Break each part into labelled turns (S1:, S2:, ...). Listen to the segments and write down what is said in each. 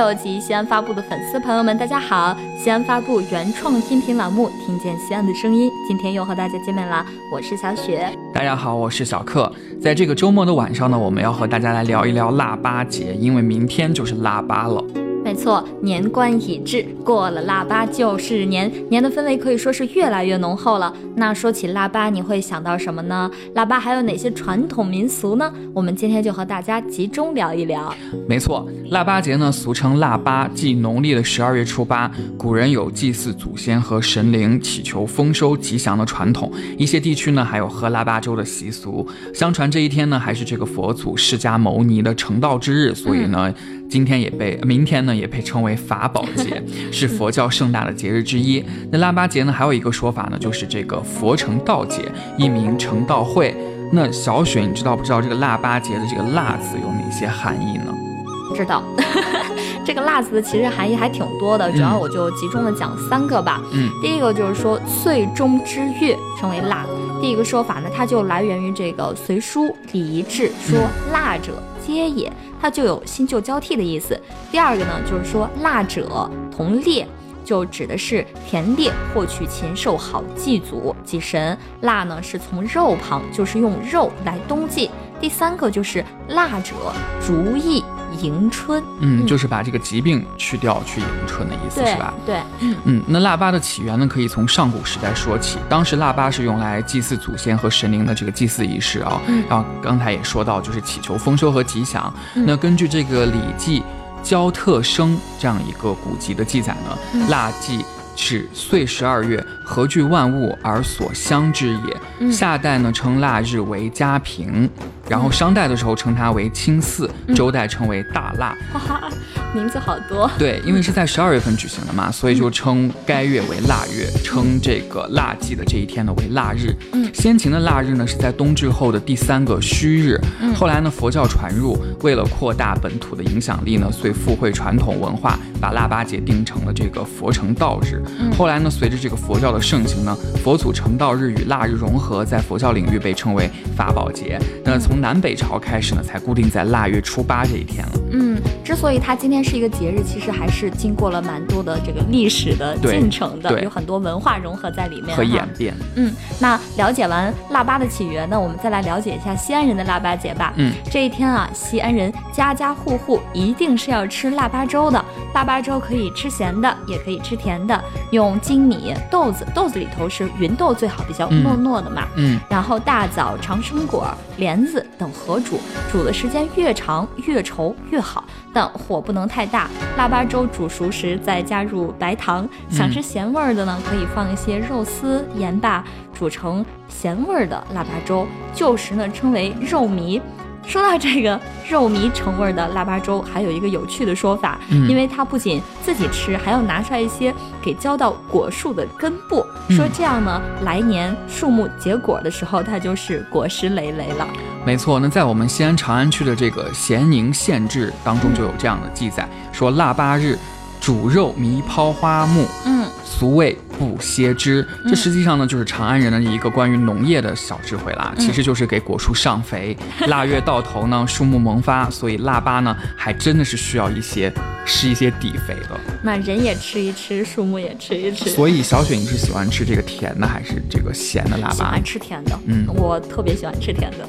S1: 友及西安发布的粉丝朋友们，大家好！西安发布原创音频栏目《听见西安的声音》，今天又和大家见面了！我是小雪。
S2: 大家好，我是小克。在这个周末的晚上呢，我们要和大家来聊一聊腊八节，因为明天就是腊八了。
S1: 没错，年关已至，过了腊八就是年，年的氛围可以说是越来越浓厚了。那说起腊八，你会想到什么呢？腊八还有哪些传统民俗呢？我们今天就和大家集中聊一聊。
S2: 没错，腊八节呢，俗称腊八，即农历的十二月初八。古人有祭祀祖先和神灵，祈求丰收吉祥的传统。一些地区呢，还有喝腊八粥的习俗。相传这一天呢，还是这个佛祖释迦牟尼的成道之日，所以呢。今天也被明天呢也被称为法宝节，是佛教盛大的节日之一。那腊八节呢还有一个说法呢，就是这个佛成道节，一名成道会。那小雪，你知道不知道这个腊八节的这个腊字有哪些含义呢？
S1: 知道，这个腊字其实含义还挺多的，主要我就集中的讲三个吧。
S2: 嗯，
S1: 第一个就是说岁终之月称为腊。第一个说法呢，它就来源于这个《隋书礼仪志》，说腊者皆也。它就有新旧交替的意思。第二个呢，就是说腊者同猎，就指的是田猎获取禽兽好祭祖祭神。腊呢是从肉旁，就是用肉来冬祭。第三个就是腊者逐疫。迎春，
S2: 嗯，就是把这个疾病去掉，去迎春的意思，是吧？
S1: 对，
S2: 嗯，那腊八的起源呢，可以从上古时代说起。当时腊八是用来祭祀祖先和神灵的这个祭祀仪式啊。然后刚才也说到，就是祈求丰收和吉祥。那根据这个《礼记·交特生》这样一个古籍的记载呢，腊祭是岁十二月，合聚万物而所相之也。夏代呢称腊日为嘉平。然后商代的时候称它为清祀，周代称为大腊，
S1: 名字好多。
S2: 对，因为是在十二月份举行的嘛，所以就称该月为腊月，称这个腊祭的这一天呢为腊日。
S1: 嗯，
S2: 先秦的腊日呢是在冬至后的第三个戌日。嗯，后来呢佛教传入，为了扩大本土的影响力呢，所以附会传统文化，把腊八节定成了这个佛成道日。后来呢随着这个佛教的盛行呢，佛祖成道日与腊日融合，在佛教领域被称为法宝节。那从南北朝开始呢，才固定在腊月初八这一天了。
S1: 嗯，之所以它今天是一个节日，其实还是经过了蛮多的这个历史的进程的，有很多文化融合在里面
S2: 和演变。
S1: 嗯，那了解完腊八的起源呢，我们再来了解一下西安人的腊八节吧。
S2: 嗯，
S1: 这一天啊，西安人家家户户一定是要吃腊八粥的。腊八粥可以吃咸的，也可以吃甜的，用粳米、豆子，豆子里头是芸豆最好，比较糯糯的嘛。
S2: 嗯，
S1: 然后大枣、长生果、莲子等合煮，煮的时间越长越稠越好，但火不能太大。腊八粥煮熟时再加入白糖，想吃咸味儿的呢，可以放一些肉丝、盐巴，煮成咸味儿的腊八粥。旧时呢称为肉糜。说到这个肉糜成味的腊八粥，还有一个有趣的说法，因为它不仅自己吃，还要拿出来一些给浇到果树的根部，说这样呢，来年树木结果的时候，它就是果实累累了。
S2: 没错，那在我们西安长安区的这个咸宁县志当中就有这样的记载，说腊八日煮肉糜抛花木，
S1: 嗯，
S2: 俗谓。不歇枝，这实际上呢就是长安人的一个关于农业的小智慧啦，其实就是给果树上肥。腊月到头呢，树木萌发，所以腊八呢还真的是需要一些施一些底肥的。
S1: 那人也吃一吃，树木也吃一吃。
S2: 所以小雪，你是喜欢吃这个甜的还是这个咸的腊八？喜
S1: 欢吃甜的，嗯，我特别喜欢吃甜的。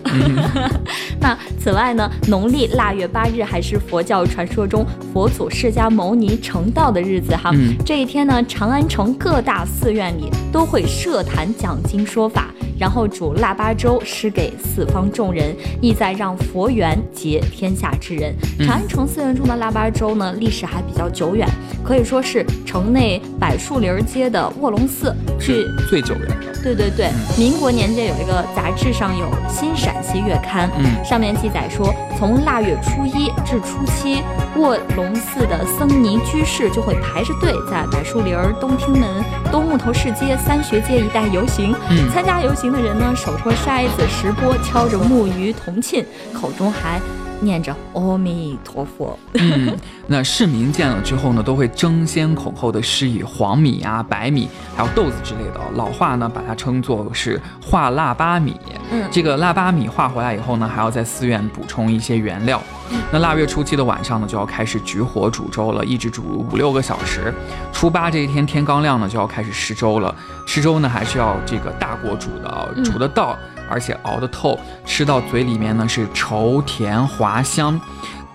S1: 那此外呢，农历腊月八日还是佛教传说中佛祖释迦牟尼成道的日子哈。这一天呢，长安城各大寺院里都会设坛讲经说法，然后煮腊八粥施给四方众人，意在让佛缘结天下之人。长安城寺院中的腊八粥呢，历史还比较久远，可以说是城内柏树林街的卧龙寺
S2: 是最久远的。
S1: 对对对，民国年间有一个杂志上有《新陕西月刊》，
S2: 嗯，
S1: 上面记载说，从腊月初一至初七，卧龙寺的僧尼居士就会排着队在柏树林、东厅门。东木头市街、三学街一带游行，参加游行的人呢，手托筛子、石钵，敲着木鱼、铜磬，口中还念着阿弥陀佛。
S2: 嗯，那市民见了之后呢，都会争先恐后的施以黄米啊、白米，还有豆子之类的。老话呢，把它称作是化腊八米。
S1: 嗯，
S2: 这个腊八米化回来以后呢，还要在寺院补充一些原料。那腊月初七的晚上呢，就要开始举火煮粥了，一直煮五六个小时。初八这一天天刚亮呢，就要开始施粥了。施粥呢，还是要这个大锅煮的，煮得到，而且熬得透，吃到嘴里面呢是稠甜滑香。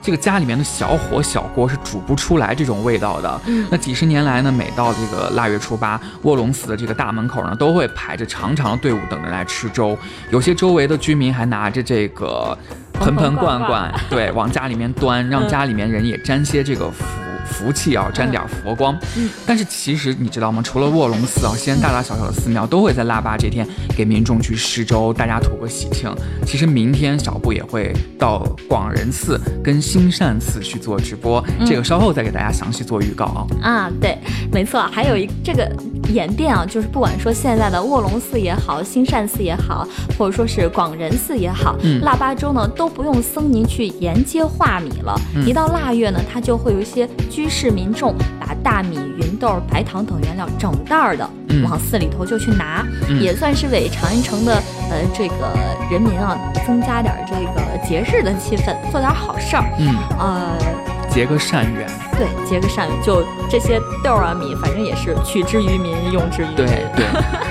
S2: 这个家里面的小火小锅是煮不出来这种味道的。
S1: 嗯，
S2: 那几十年来呢，每到这个腊月初八，卧龙寺的这个大门口呢，都会排着长长的队伍等着来吃粥。有些周围的居民还拿着这个盆盆罐罐，对，往家里面端，让家里面人也沾些这个福。福气啊，沾点佛光。
S1: 嗯，
S2: 但是其实你知道吗？除了卧龙寺啊，西安大大小小的寺庙都会在腊八这天给民众去施粥，大家图个喜庆。其实明天小布也会到广仁寺跟兴善寺去做直播，这个稍后再给大家详细做预告啊。
S1: 啊，对，没错，还有一这个演变啊，就是不管说现在的卧龙寺也好，兴善寺也好，或者说是广仁寺也好，
S2: 嗯
S1: 腊八粥呢都不用僧尼去沿街化米了。一到腊月呢，它就会有一些居士民众把大米、芸豆、白糖等原料整袋儿的
S2: 嗯
S1: 往寺里头就去拿，
S2: 嗯
S1: 也算是为长安城的呃这个人民啊增加点儿这个节日的气氛，做点好事儿。
S2: 嗯，
S1: 呃，
S2: 结个善缘。
S1: 对，结个善缘，就这些豆儿啊米，反正也是取之于民，用之于民。
S2: 对对，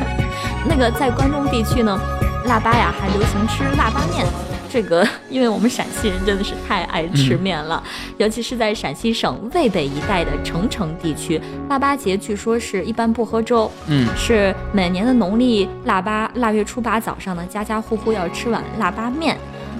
S1: 那个在关中地区呢，腊八呀还流行吃腊八面。这个，因为我们陕西人真的是太爱吃面了，尤其是在陕西省渭北一带的澄城地区，腊八节据说是一般不喝粥，
S2: 嗯
S1: 是每年的农历腊八腊月初八早上呢，家家户户要吃碗腊八面。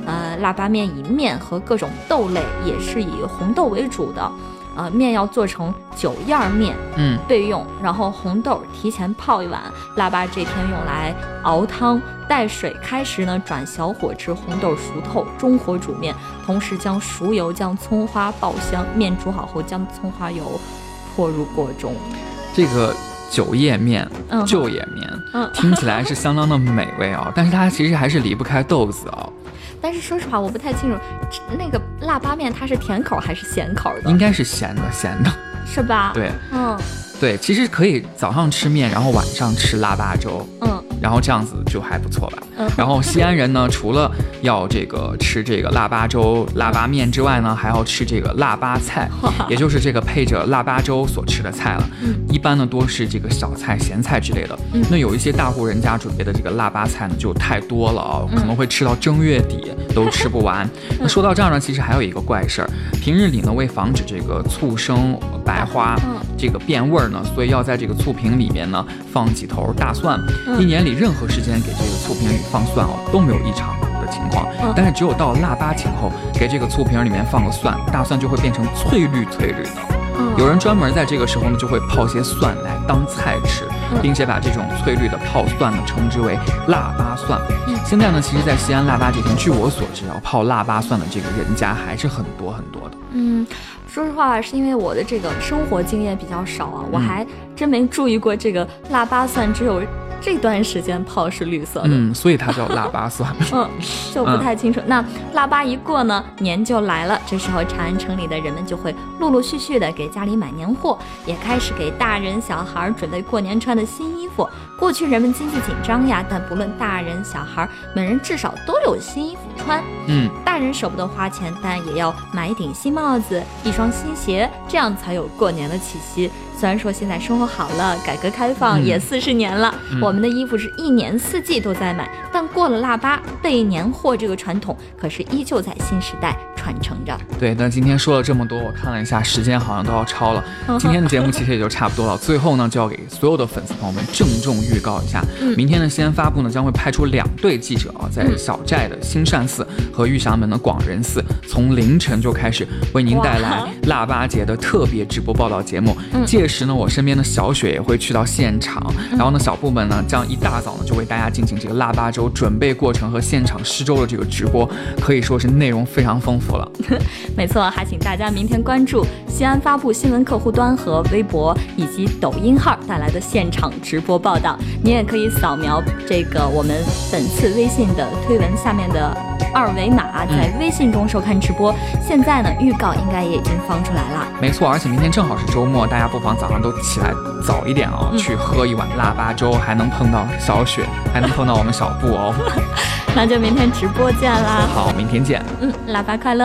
S1: 呃，腊八面以面和各种豆类，也是以红豆为主的。呃，面要做成酒叶儿面
S2: 嗯
S1: 备用，然后红豆提前泡一碗，腊八这天用来熬汤。待水开时呢，转小火至红豆熟透，中火煮面，同时将熟油将葱花爆香。面煮好后，将葱花油泼入锅中。
S2: 这个酒叶面、
S1: 嗯
S2: 旧叶面，
S1: 嗯
S2: 听起来是相当的美味啊，但是它其实还是离不开豆子啊，
S1: 但是说实话，我不太清楚，那个腊八面它是甜口还是咸口的？
S2: 应，该是咸的，咸的。
S1: 是吧？，
S2: 对。
S1: 嗯。
S2: 对，其实可以早上吃面，然后晚上吃腊八粥，
S1: 嗯
S2: 然后这样子就还不错吧。
S1: 嗯，
S2: 然后西安人呢，除了要这个吃这个腊八粥、腊八面之外呢，还要吃这个腊八菜，也就是这个配着腊八粥所吃的菜了。
S1: 嗯
S2: 一般呢多是这个小菜、咸菜之类的。
S1: 嗯
S2: 那有一些大户人家准备的这个腊八菜呢，就太多了啊，
S1: 嗯
S2: 可能会吃到正月底都吃不完。那说到这儿呢，其实还有一个怪事儿，平日里呢，为防止这个醋生白花。
S1: 嗯
S2: 这个变味儿呢，所以要在这个醋瓶里面呢放几头大蒜。
S1: 嗯
S2: 一年里任何时间给这个醋瓶里放蒜哦都没有异常的情况，
S1: 嗯
S2: 但是只有到腊八前后给这个醋瓶里面放个蒜，大蒜就会变成翠绿翠绿的。
S1: 嗯，
S2: 有人专门在这个时候呢就会泡些蒜来当菜吃
S1: 嗯，
S2: 并且把这种翠绿的泡蒜呢称之为腊八蒜
S1: 嗯。
S2: 现在呢，其实，在西安腊八这天，据我所知啊，泡腊八蒜的这个人家还是很多很多的。
S1: 嗯，说实话，是因为我的这个生活经验比较少啊，我
S2: 嗯
S1: 还真没注意过这个腊八蒜只有这段时间泡是绿色的。
S2: 嗯，所以它叫腊八蒜。
S1: 嗯，就不太清楚。那腊八一过呢，年就来了。这时候，长安城里的人们就会陆陆续续的给家里买年货，也开始给大人小孩准备过年穿的新衣服。过去人们经济紧张呀，但不论大人小孩，每人至少都有新衣服穿。
S2: 嗯，
S1: 大人舍不得花钱，但也要买一顶新帽子、一双新鞋，这样才有过年的气息。虽然说现在生活好了，改革开放
S2: 嗯。
S1: 也四十年了，
S2: 嗯。
S1: 我们的衣服是一年四季都在买，但过了腊八备年货这个传统，可是依旧在新时代传承着。
S2: 对。那今天说了这么多，我看了一下时间，好像都要超了。今天的节目其实也就差不多了。最后呢，就要给所有的粉丝朋友们郑重预告一下，
S1: 嗯
S2: 明天的西安发布呢将会派出两队记者啊，在
S1: 嗯
S2: 小寨的兴善寺和玉霞门的广仁寺，从凌晨就开始为您带来腊八节的特别直播报道节目。
S1: 嗯
S2: 届时呢，我身边的小雪也会去到现场，然后呢，小部门呢将一大早呢就为大家进行这个腊八粥准备过程和现场施粥的这个直播，可以说是内容非常丰富了。
S1: 没错，还请大家明天关注西安发布新闻客户端和微博以及抖音号带来的现场直播报道。你也可以扫描这个我们本次微信的推文下面的二维码，在微信中收看直播。现在呢，预告应该也已经放出来了。
S2: 没错，而且明天正好是周末，大家不妨早上都起来早一点哦，
S1: 嗯
S2: 去喝一碗腊八粥，还能碰到小雪，还能碰到我们小布哦。
S1: 那就明天直播见啦！
S2: 好，明天见。
S1: 嗯，腊八快乐。